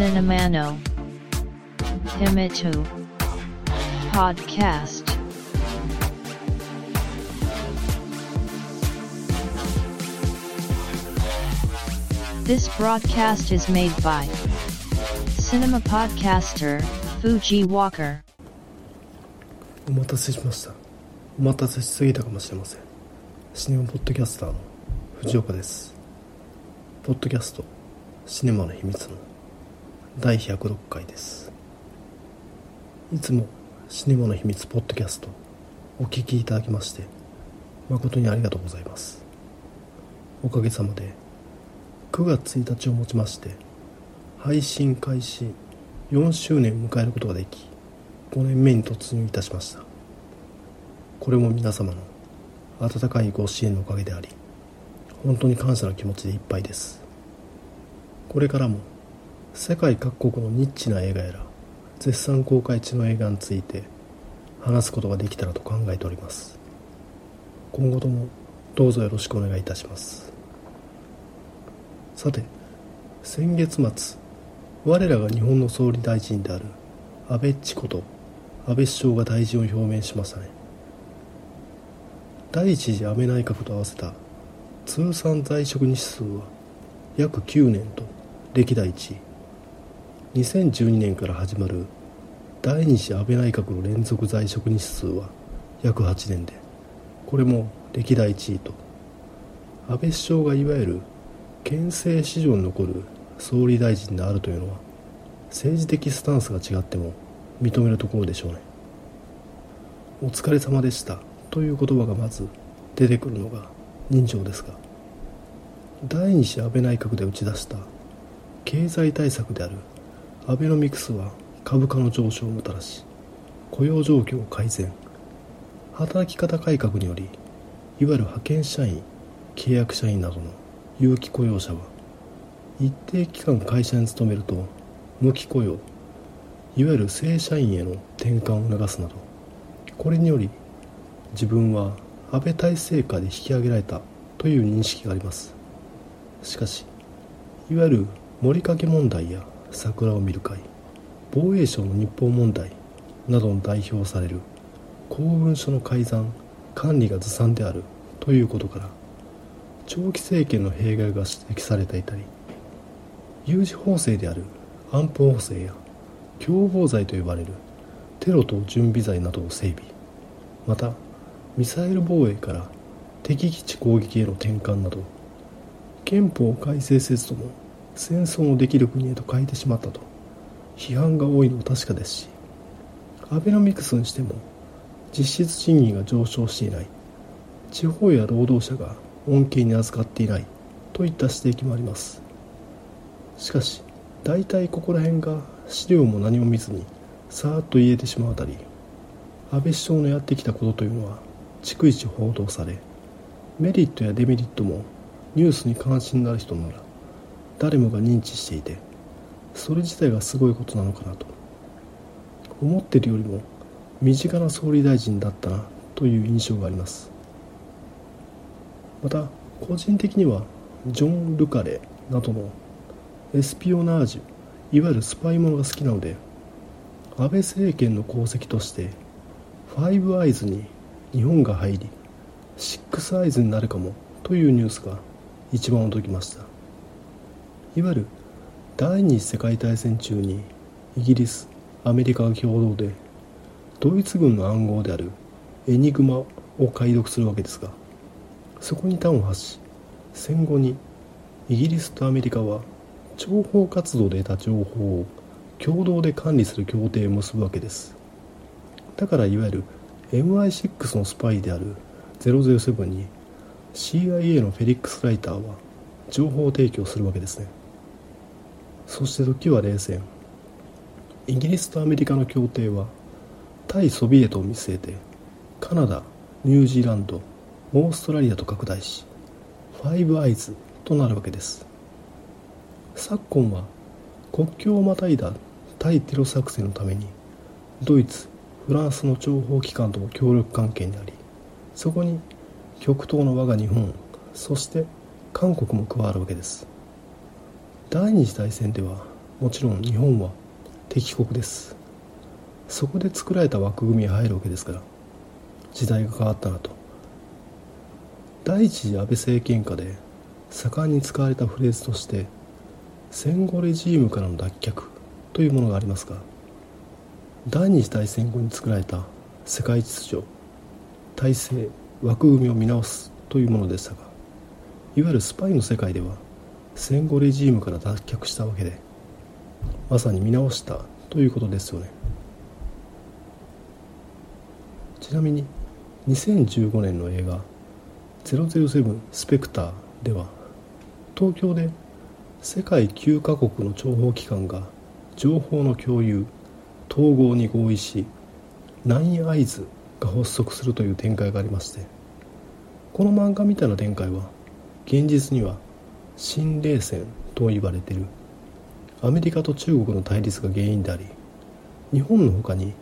Cinemano Himitu Podcast This broadcast is made by Cinema Podcaster Fuji Walker お待たせしましたお待たせしすぎたかもしれませんシネマポッドキャスターの藤岡ですポッドキャストシネマの秘密の 第106回です。いつもシネマの秘密ポッドキャストお聞きいただきまして誠にありがとうございます。おかげさまで9月1日をもちまして配信開始4周年を迎えることができ5年目に突入いたしました。これも皆様の温かいご支援のおかげであり本当に感謝の気持ちでいっぱいです。これからも世界各国のニッチな映画やら絶賛公開中の映画について話すことができたらと考えております。今後ともどうぞよろしくお願いいたします。さて先月末我らが日本の総理大臣である安倍っちこと安倍首相が大臣を表明しましたね。第一次安倍内閣と合わせた通算在職日数は約9年と歴代1位。2012年から始まる第二次安倍内閣の連続在職日数は約8年でこれも歴代1位と。安倍首相がいわゆる憲政史上に残る総理大臣であるというのは政治的スタンスが違っても認めるところでしょうね。お疲れ様でしたという言葉がまず出てくるのが人情ですが第二次安倍内閣で打ち出した経済対策であるアベノミクスは株価の上昇をもたらし雇用状況改善働き方改革によりいわゆる派遣社員契約社員などの有期雇用者は一定期間会社に勤めると無期雇用いわゆる正社員への転換を促すなどこれにより自分は安倍体制下で引き上げられたという認識があります。しかしいわゆる森かけ問題や桜を見る会防衛省の日報問題などの代表される公文書の改ざん管理がずさんであるということから長期政権の弊害が指摘されていたり有事法制である安保法制や共謀罪と呼ばれるテロ等準備罪などを整備またミサイル防衛から敵基地攻撃への転換など憲法改正せずとも戦争のできる国へと変えてしまったと。批判が多いのも確かですしアベノミクスにしても実質賃金が上昇していない。地方や労働者が恩恵に預かっていない。といった指摘もあります。しかし大体ここら辺が資料も何も見ずにさーっと言えてしまうあたり安倍首相のやってきたことというのは逐一報道されメリットやデメリットもニュースに関心のある人なら誰もが認知していてそれ自体がすごいことなのかなと。思っているよりも身近な総理大臣だったなという印象があります。また個人的にはジョン・ルカレなどのエスピオナージュいわゆるスパイものが好きなので安倍政権の功績としてファイブアイズに日本が入りシックスアイズになるかもというニュースが一番驚きました。いわゆる第二次世界大戦中にイギリスアメリカが共同でドイツ軍の暗号であるエニグマを解読するわけですがそこに端を発し戦後にイギリスとアメリカは諜報活動で得た情報を共同で管理する協定を結ぶわけです。だからいわゆる MI6 のスパイである007に CIA のフェリックス・ライターは情報提供するわけですね。そして時は冷戦。イギリスとアメリカの協定は対ソビエトを見据えてカナダニュージーランドオーストラリアと拡大しファイブアイズとなるわけです。昨今は国境をまたいだ対テロ作戦のためにドイツフランスの諜報機関とも協力関係にありそこに極東の我が日本そして韓国も加わるわけです。第二次大戦ではもちろん日本は敵国です。そこで作られた枠組みに入るわけですから時代が変わったなと。第一次安倍政権下で盛んに使われたフレーズとして戦後レジームからの脱却というものがありますが第二次大戦後に作られた世界秩序体制枠組みを見直すというものでしたがいわゆるスパイの世界では戦後レジームから脱却したわけでまさに見直したということですよね。ちなみに2015年の映画「007スペクター」では東京で世界9カ国の諜報機関が情報の共有統合に合意しナインアイズが発足するという展開がありましてこの漫画みたいな展開は現実には新冷戦と言われている。アメリカと中国の対立が原因であり日本の他に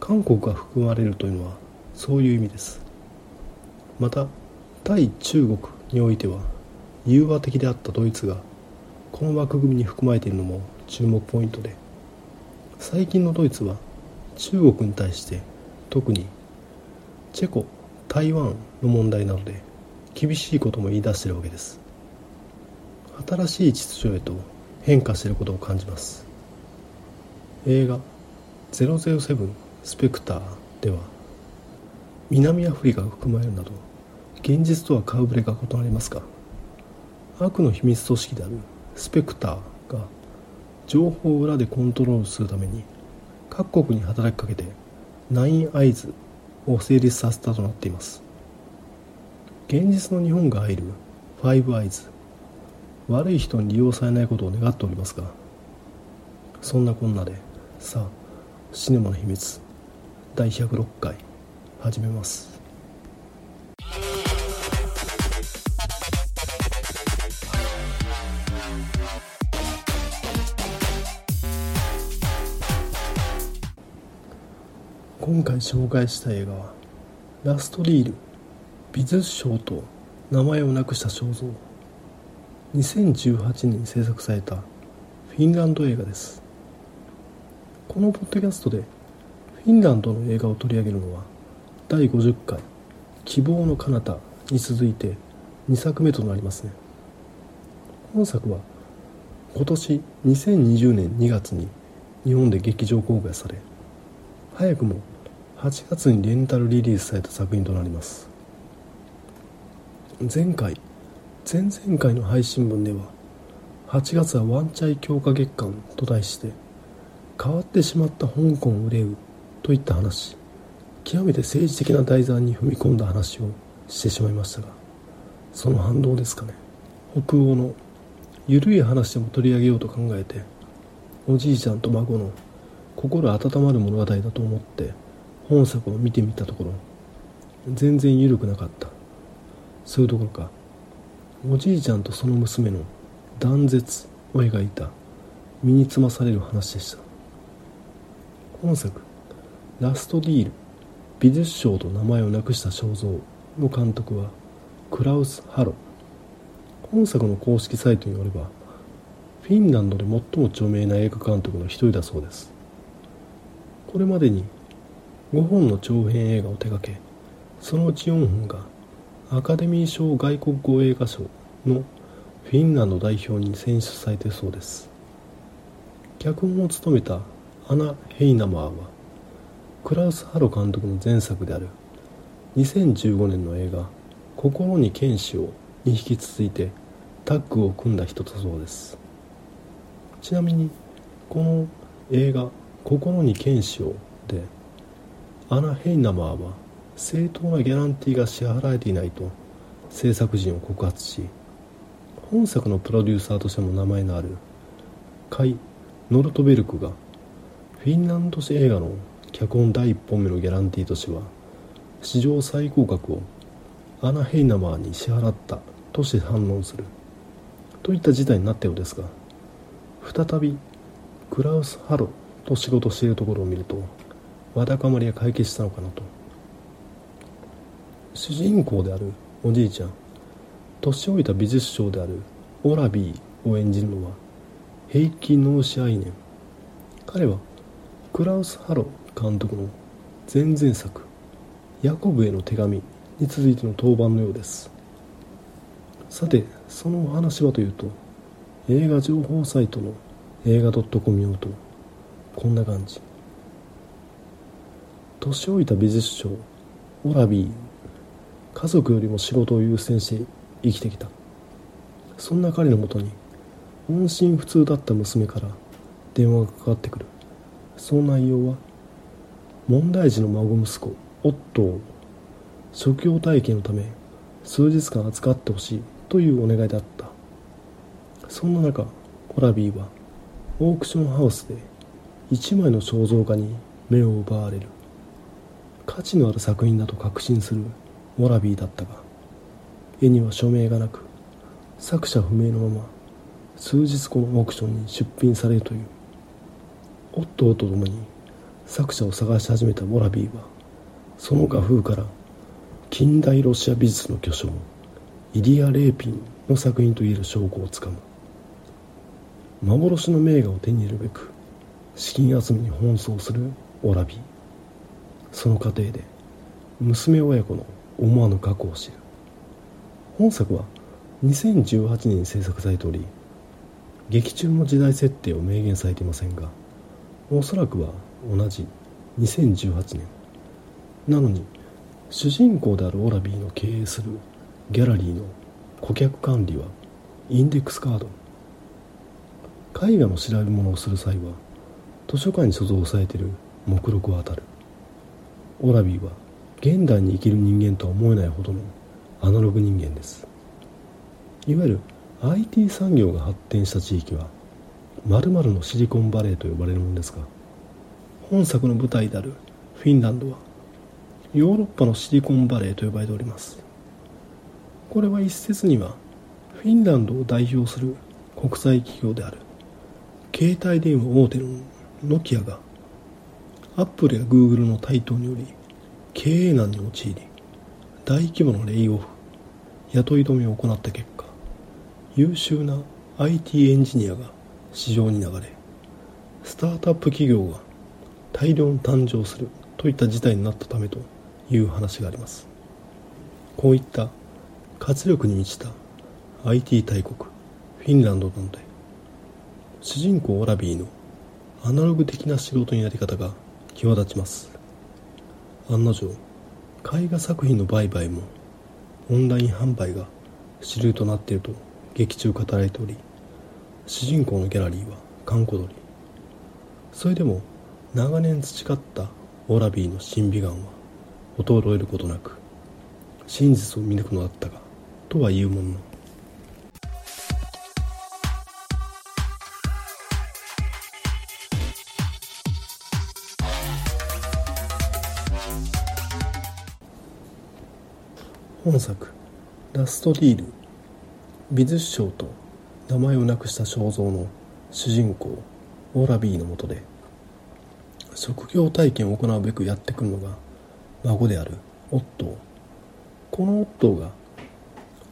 韓国が含まれるというのはそういう意味です。また対中国においては融和的であったドイツがこの枠組みに含まれているのも注目ポイントで最近のドイツは中国に対して特にチェコ台湾の問題などで厳しいことも言い出しているわけです。新しい秩序へと変化していることを感じます。映画「007スペクター」では南アフリカが含まれるなど現実とは顔ぶれが異なりますが悪の秘密組織であるスペクターが情報を裏でコントロールするために各国に働きかけてナインアイズを成立させたとなっています。現実の日本が入るファイブアイズ。悪い人に利用されないことを願っておりますがそんなこんなでさあシネマの秘密第106回始めます。今回紹介した映画は「ラストリール美術賞と名前をなくした肖像」2018年に制作されたフィンランド映画です。このポッドキャストでフィンランドの映画を取り上げるのは第50回「希望の彼方に続いて2作目となりますね。本作は今年2020年2月に日本で劇場公開され早くも8月にレンタルリリースされた作品となります。前回前々回の配信分では8月はワンチャイ強化月間と題して変わってしまった香港を憂うといった話極めて政治的な題材に踏み込んだ話をしてしまいましたがその反動ですかね。北欧の緩い話でも取り上げようと考えておじいちゃんと孫の心温まる物語だと思って本作を見てみたところ全然緩くなかった。そういうところか。おじいちゃんとその娘の断絶を描いた身につまされる話でした。本作「ラストディール美術賞と名前をなくした肖像」の監督はクラウス・ハロ本作の公式サイトによればフィンランドで最も著名な映画監督の一人だそうです。これまでに5本の長編映画を手掛けそのうち4本がアカデミー賞外国語映画賞のフィンランド代表に選出されてそうです。脚本を務めたアナ・ヘイナマーはクラウス・ハロ監督の前作である2015年の映画「心に剣士を」に引き続いてタッグを組んだ人だそうです。ちなみにこの映画「心に剣士を」でアナ・ヘイナマーは正当なギャランティーが支払われていないと制作陣を告発し本作のプロデューサーとしても名前のあるカイ・ノルトベルクがフィンランド映画の脚本第1本目のギャランティーとしては史上最高額をアナ・ヘイナマーに支払ったとして反論するといった事態になったようですが再びクラウス・ハロと仕事しているところを見るとわだかまりが解決したのかなと。主人公であるおじいちゃん年老いた美術商であるオラビーを演じるのはヘイキ・ノーシアイネン彼はクラウス・ハロ監督の前々作「ヤコブへの手紙」に続いての登板のようです。さてそのお話はというと映画情報サイトの映画 .com 用とこんな感じ。年老いた美術商オラビー家族よりも仕事を優先して生きてきた。そんな彼のもとに音信不通だった娘から電話がかかってくる。その内容は問題児の孫息子オットを職業体験のため数日間預かってほしいというお願いだった。そんな中オラビーはオークションハウスで一枚の肖像画に目を奪われる。価値のある作品だと確信する。モラビーだったが絵には署名がなく作者不明のまま数日後のオークションに出品されるという。オットーと共に作者を探し始めたモラビーはその画風から近代ロシア美術の巨匠イリア・レーピンの作品といえる証拠をつかむ。幻の名画を手に入れるべく資金集めに奔走するオラビー。その過程で娘親子の思わぬ過去を知る。本作は2018年に制作されており劇中の時代設定を明言されていませんがおそらくは同じ2018年。なのに主人公であるオラビーの経営するギャラリーの顧客管理はインデックスカード。絵画の調べ物をする際は図書館に所蔵されている目録を当たる。オラビーは現代に生きる人間とは思えないほどのアナログ人間です。いわゆる IT 産業が発展した地域は〇〇のシリコンバレーと呼ばれるものですが本作の舞台であるフィンランドはヨーロッパのシリコンバレーと呼ばれております。これは一説にはフィンランドを代表する国際企業である携帯電話大手のノキアがアップルやグーグルの台頭により経営難に陥り大規模なレイオフ雇い止めを行った結果優秀な IT エンジニアが市場に流れスタートアップ企業が大量に誕生するといった事態になったためという話があります。こういった活力に満ちた IT 大国フィンランドなので主人公オラビーのアナログ的な仕事のやり方が際立ちます。案の定絵画作品の売買もオンライン販売が主流となっていると劇中語られており主人公のギャラリーは閑古鳥。それでも長年培ったオラビーの審美眼は衰えることなく真実を見抜くのだったがとは言うものの本作「ラストディール」美術商と名前をなくした肖像の主人公オラビーのもとで職業体験を行うべくやってくるのが孫であるオットー。このオットーが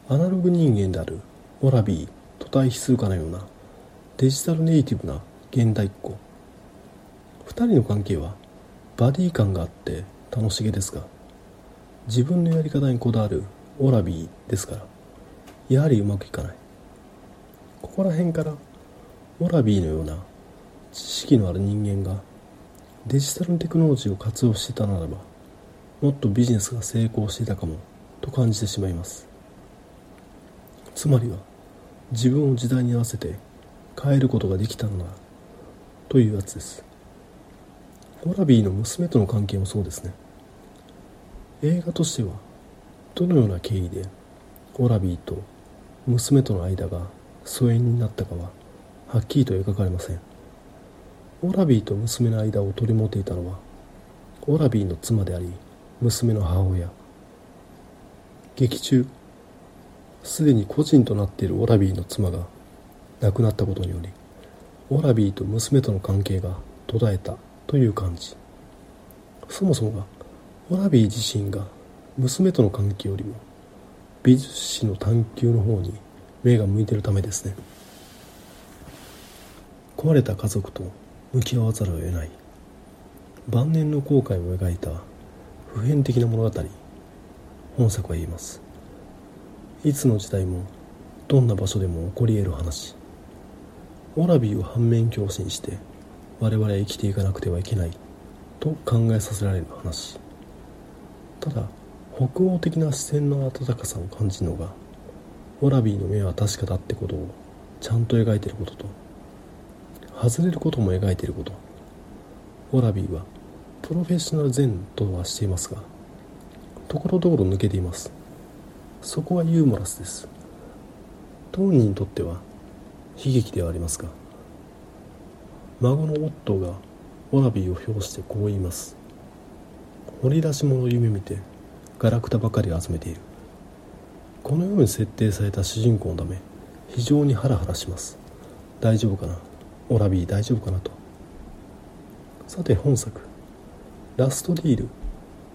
アナログ人間であるオラビーと対比するかのようなデジタルネイティブな現代っ子。2人の関係はバディ感があって楽しげですが自分のやり方にこだわるオラビーですから。やはりうまくいかない。ここら辺からオラビーのような知識のある人間がデジタルテクノロジーを活用してたならばもっとビジネスが成功していたかもと感じてしまいます。つまりは自分を時代に合わせて変えることができたのなというやつです。オラビーの娘との関係もそうですね。映画としてはどのような経緯でオラビーと娘との間が疎遠になったかははっきりと描かれません。オラビーと娘の間を取り持っていたのはオラビーの妻であり娘の母親。劇中すでに故人となっているオラビーの妻が亡くなったことによりオラビーと娘との関係が途絶えたという感じ。そもそもがオラビー自身が娘との関係よりも美術史の探求の方に目が向いてるためですね。壊れた家族と向き合わざるを得ない。晩年の後悔を描いた普遍的な物語。本作は言います。いつの時代もどんな場所でも起こり得る話。オラビーを反面教師にして我々は生きていかなくてはいけないと考えさせられる話。ただ北欧的な視線の温かさを感じるのがオラビーの目は確かだってことをちゃんと描いてることと外れることも描いていること。オラビーはプロフェッショナル然とはしていますがところどころ抜けています。そこはユーモラスです。当人にとっては悲劇ではありますが孫のオットーがオラビーを評してこう言います。掘り出し物を夢見てガラクタばかりを集めている。このように設定された主人公のため非常にハラハラします。大丈夫かな？オラビー大丈夫かなと。さて本作。ラストディール。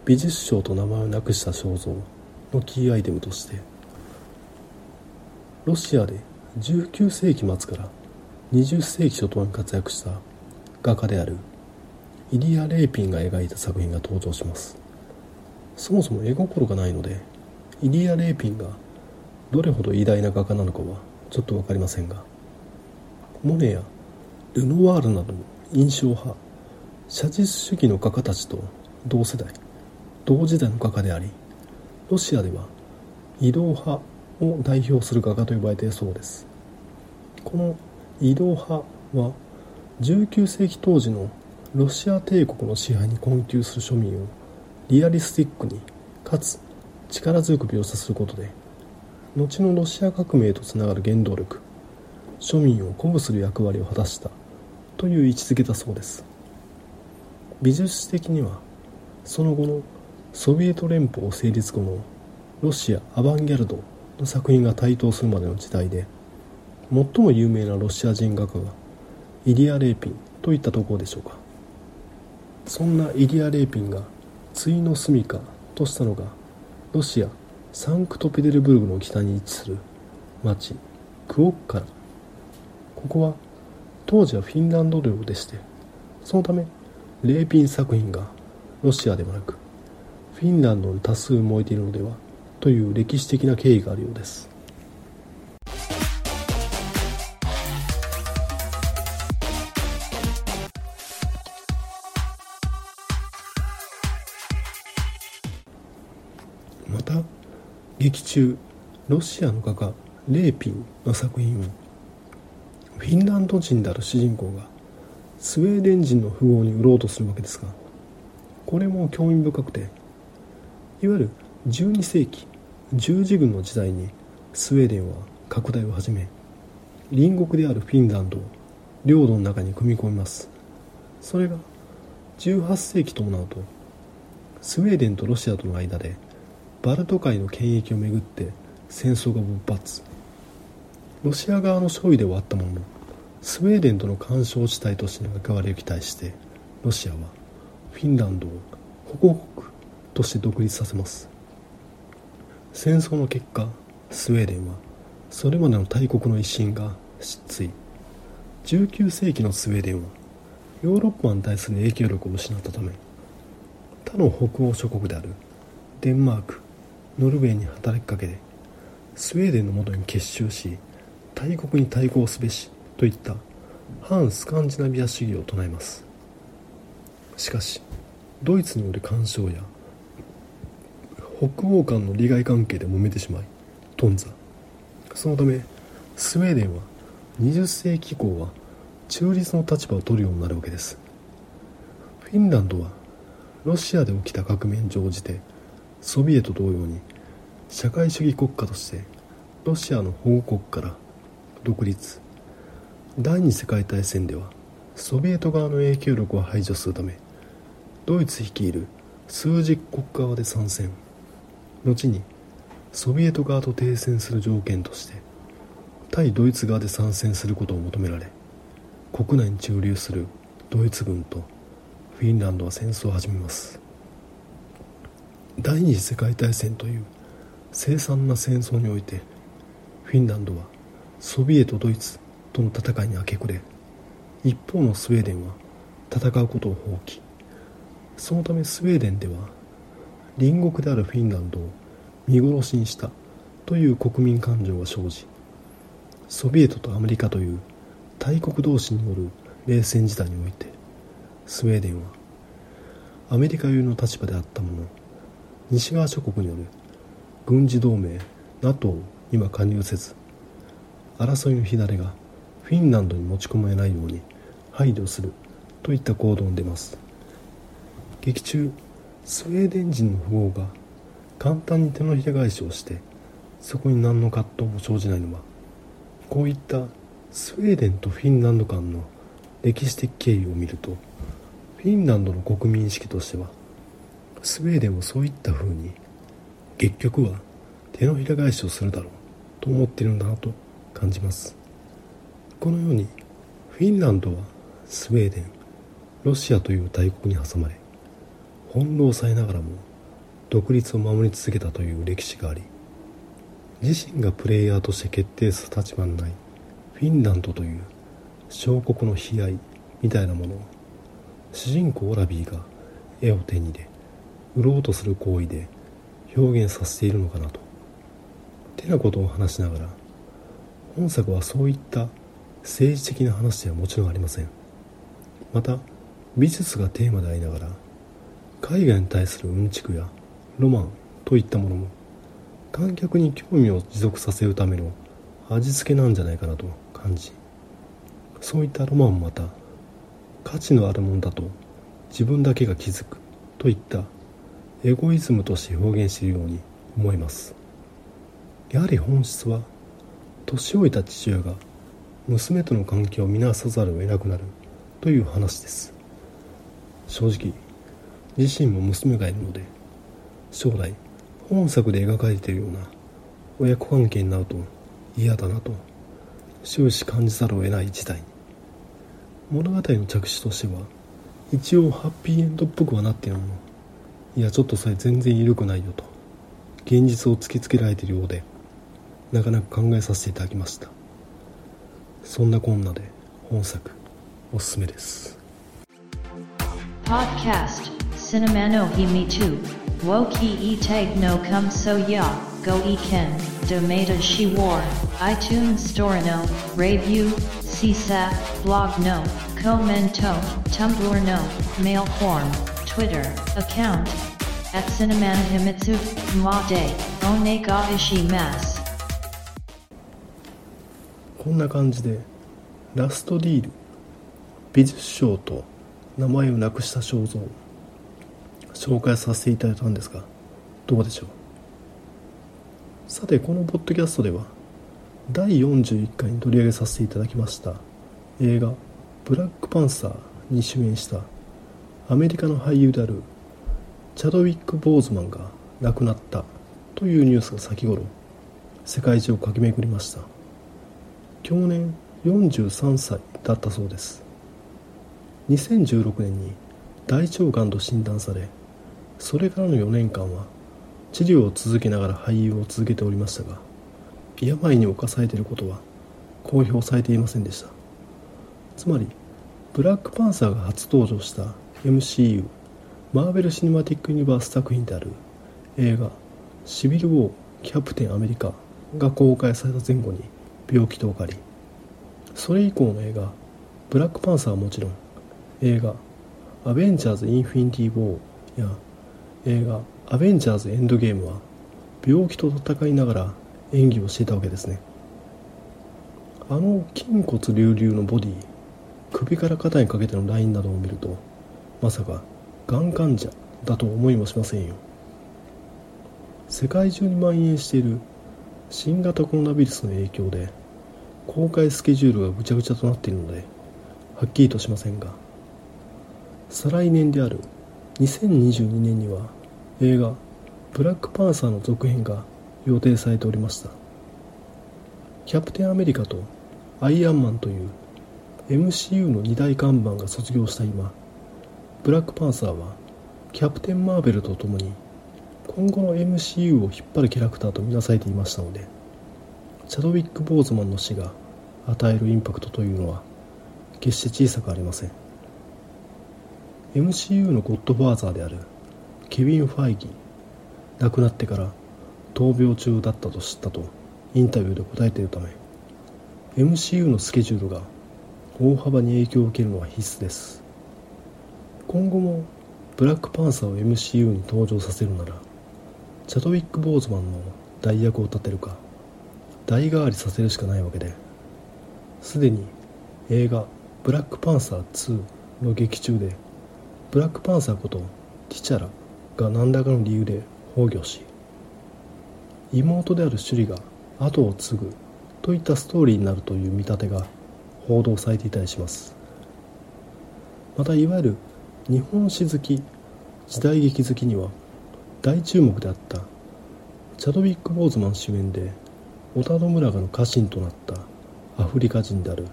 美術商と名前をなくした肖像のキーアイテムとして。ロシアで19世紀末から20世紀初頭に活躍した画家であるイリア・レーピンが描いた作品が登場します。そもそも絵心がないのでイリア・レーピンがどれほど偉大な画家なのかはちょっと分かりませんがモネやルノワールなどの印象派写実主義の画家たちと同世代同時代の画家でありロシアでは移動派を代表する画家と呼ばれているそうです。この移動派は19世紀当時のロシア帝国の支配に困窮する庶民をリアリスティックにかつ力強く描写することで後のロシア革命とつながる原動力庶民を鼓舞する役割を果たしたという位置づけだそうです。美術史的にはその後のソビエト連邦成立後のロシアアバンギャルドの作品が台頭するまでの時代で最も有名なロシア人画家がイリア・レーピンといったところでしょうか。そんなイリア・レーピンが対の住みかとしたのがロシアサンクトペテルブルグの北に位置する町クオッカラここは当時はフィンランド領でしてそのためレーピン作品がロシアではなくフィンランドに多数燃えているのではという歴史的な経緯があるようです。劇中ロシアの画家レーピンの作品をフィンランド人である主人公がスウェーデン人の富豪に売ろうとするわけですがこれも興味深くていわゆる12世紀十字軍の時代にスウェーデンは拡大を始め隣国であるフィンランドを領土の中に組み込みます。それが18世紀ともなるとスウェーデンとロシアとの間でバルト海の権益をめぐって戦争が勃発。ロシア側の勝利で終わったもののスウェーデンとの干渉地帯としての関わりを期待してロシアはフィンランドを保護国として独立させます。戦争の結果スウェーデンはそれまでの大国の威信が失墜。19世紀のスウェーデンはヨーロッパに対する影響力を失ったため他の北欧諸国であるデンマークノルウェーに働きかけてスウェーデンのもとに結集し大国に対抗すべしといった反スカンジナビア主義を唱えます。しかしドイツによる干渉や北欧間の利害関係で揉めてしまい頓挫。そのためスウェーデンは20世紀以降は中立の立場を取るようになるわけです。フィンランドはロシアで起きた革命に乗じてソビエト同様に社会主義国家としてロシアの保護国から独立。第二次世界大戦ではソビエト側の影響力を排除するためドイツ率いる数十国家側で参戦後にソビエト側と停戦する条件として対ドイツ側で参戦することを求められ国内に駐留するドイツ軍とフィンランドは戦争を始めます。第二次世界大戦という凄惨な戦争においてフィンランドはソビエトドイツとの戦いに明け暮れ一方のスウェーデンは戦うことを放棄。そのためスウェーデンでは隣国であるフィンランドを見殺しにしたという国民感情が生じソビエトとアメリカという大国同士による冷戦時代においてスウェーデンはアメリカ寄りの立場であったもの西側諸国による軍事同盟 NATO には加入せず争いの火種がフィンランドに持ち込まれないように配慮するといった行動に出ます。劇中スウェーデン人の富豪が簡単に手のひら返しをしてそこに何の葛藤も生じないのはこういったスウェーデンとフィンランド間の歴史的経緯を見るとフィンランドの国民意識としてはスウェーデンもそういった風に結局は手のひら返しをするだろうと思っているんだなと感じます。このようにフィンランドはスウェーデンロシアという大国に挟まれ翻弄されながらも独立を守り続けたという歴史があり自身がプレイヤーとして決定する立場のないフィンランドという小国の悲哀みたいなものを主人公オラビーが絵を手に入れ売ろうとする行為で表現させているのかなと。てなことを話しながら本作はそういった政治的な話ではもちろんありません。また美術がテーマでありながら海外に対するうんちくやロマンといったものも観客に興味を持続させるための味付けなんじゃないかなと感じそういったロマンもまた価値のあるものだと自分だけが気づくといったエゴイズムとして表現しているように思います。やはり本質は年老いた父親が娘との関係を見なさざるを得なくなるという話です。正直自身も娘がいるので将来本作で描かれているような親子関係になると嫌だなと終始感じざるを得ない事態。に物語の着手としては一応ハッピーエンドっぽくはなっているの。いやちょっとそれ全然緩くないよと。現実を突きつけられてるようでなかなか考えさせていただきました。そんなこんなで本作おすすめです「ポッドキャスト」「シネマの日見と」「ウォーキーイテイクカムソヤ」「ゴイケン」「ドメダシウォー」「iTunes ストアの」「レビュー」「シーサー」「ブログの」「コメント」「タンブラー」「メールフォーム」Twitter account at Cinemana Himitsu Ma de One ga ishimasu こんな感じでラストディール。美術賞と名前をなくした肖像。紹介させていただいたんですがどうでしょう？さてこのポッドキャストでは第41回に取り上げさせていただきました映画「ブラックパンサー」に主演したアメリカの俳優であるチャドウィック・ボーズマンが亡くなったというニュースが先頃世界中を駆け巡りました去年43歳だったそうです2016年に大腸がんと診断されそれからの4年間は治療を続けながら俳優を続けておりましたが病に侵されていることは公表されていませんでしたつまりブラックパンサーが初登場した MCU マーベル・シネマティック・ユニバース作品である映画「シビル・ウォー・キャプテン・アメリカ」が公開された前後に病気とかかり。それ以降の映画「ブラックパンサー」はもちろん映画「アベンジャーズ・インフィニティ・ウォー」や映画「アベンジャーズ・エンドゲーム」は病気と戦いながら演技をしていたわけですね。あの筋骨隆々のボディ首から肩にかけてのラインなどを見るとまさかがん患者だと思いもしませんよ。世界中に蔓延している新型コロナウイルスの影響で公開スケジュールがぐちゃぐちゃとなっているのではっきりとしませんが再来年である2022年には映画「ブラックパンサー」の続編が予定されておりました。キャプテンアメリカとアイアンマンという MCU の二大看板が卒業した今ブラックパンサーはキャプテン・マーベルと共に今後の MCU を引っ張るキャラクターとみなされていましたのでチャドウィック・ボーズマンの死が与えるインパクトというのは決して小さくありません。MCU のゴッドファーザーであるケビン・ファイギー亡くなってから闘病中だったと知ったとインタビューで答えているため MCU のスケジュールが大幅に影響を受けるのは必須です。今後もブラックパンサーを MCU に登場させるならチャドウィック・ボーズマンの代役を立てるか代替わりさせるしかないわけですでに映画「ブラックパンサー2」の劇中でブラックパンサーことティチャラが何らかの理由で崩御し妹であるシュリが後を継ぐといったストーリーになるという見立てが報道されていたりします。またいわゆる日本史好き時代劇好きには大注目であったチャドウィック・ボーズマン主演で織田信長の家臣となったアフリカ人である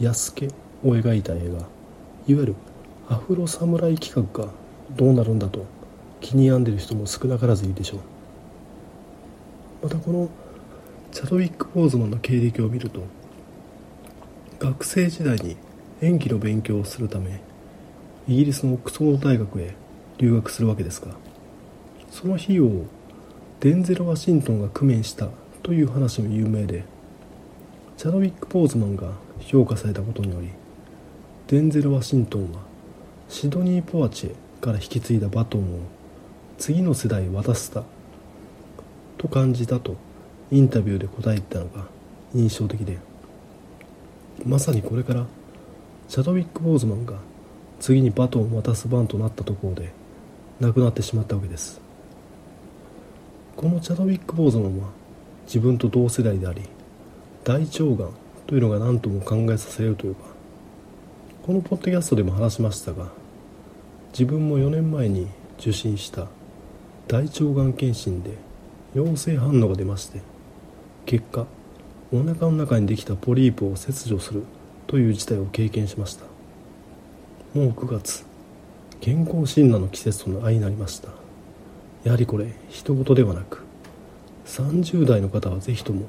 安家を描いた映画いわゆるアフロ侍企画がどうなるんだと気に病んでる人も少なからずいるでしょう。またこのチャドウィック・ボーズマンの経歴を見ると学生時代に演技の勉強をするためイギリスのオックスフォード大学へ留学するわけですがその費用をデンゼル・ワシントンが工面したという話も有名でチャドウィック・ポーズマンが評価されたことによりデンゼル・ワシントンはシドニー・ポワチェから引き継いだバトンを次の世代へ渡したと感じたとインタビューで答えたのが印象的でまさにこれからチャドウィック・ボーズマンが次にバトンを渡す番となったところで亡くなってしまったわけです。このチャドウィック・ボーズマンは自分と同世代であり大腸がんというのが何とも考えさせられるというかこのポッドキャストでも話しましたが自分も4年前に受診した大腸がん検診で陽性反応が出まして結果お腹の中にできたポリープを切除するという事態を経験しました。もう9月。健康診断の季節との相になりました。やはりこれ人事ではなく30代の方はぜひとも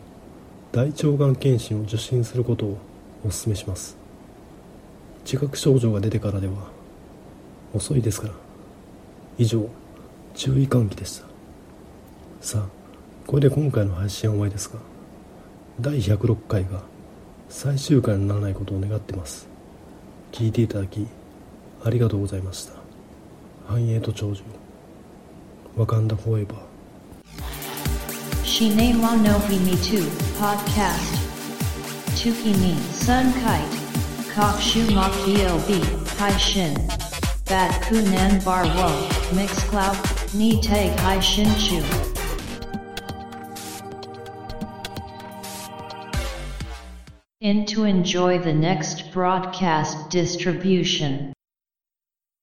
大腸がん検診を受診することをお勧めします。自覚症状が出てからでは遅いですから。以上注意喚起でした。さあこれで今回の配信は終わりですが第106回が最終回にならないことを願ってます。聞いていただきありがとうございました繁栄と長寿ワカンダフォーエバー Shine wa no himi tu podcast. Tuki ni sun kite. Kok shu mok yob hai shin. Bat kunan bar wo mix cloud ni tag hai shin chu. In to enjoy the next broadcast distribution.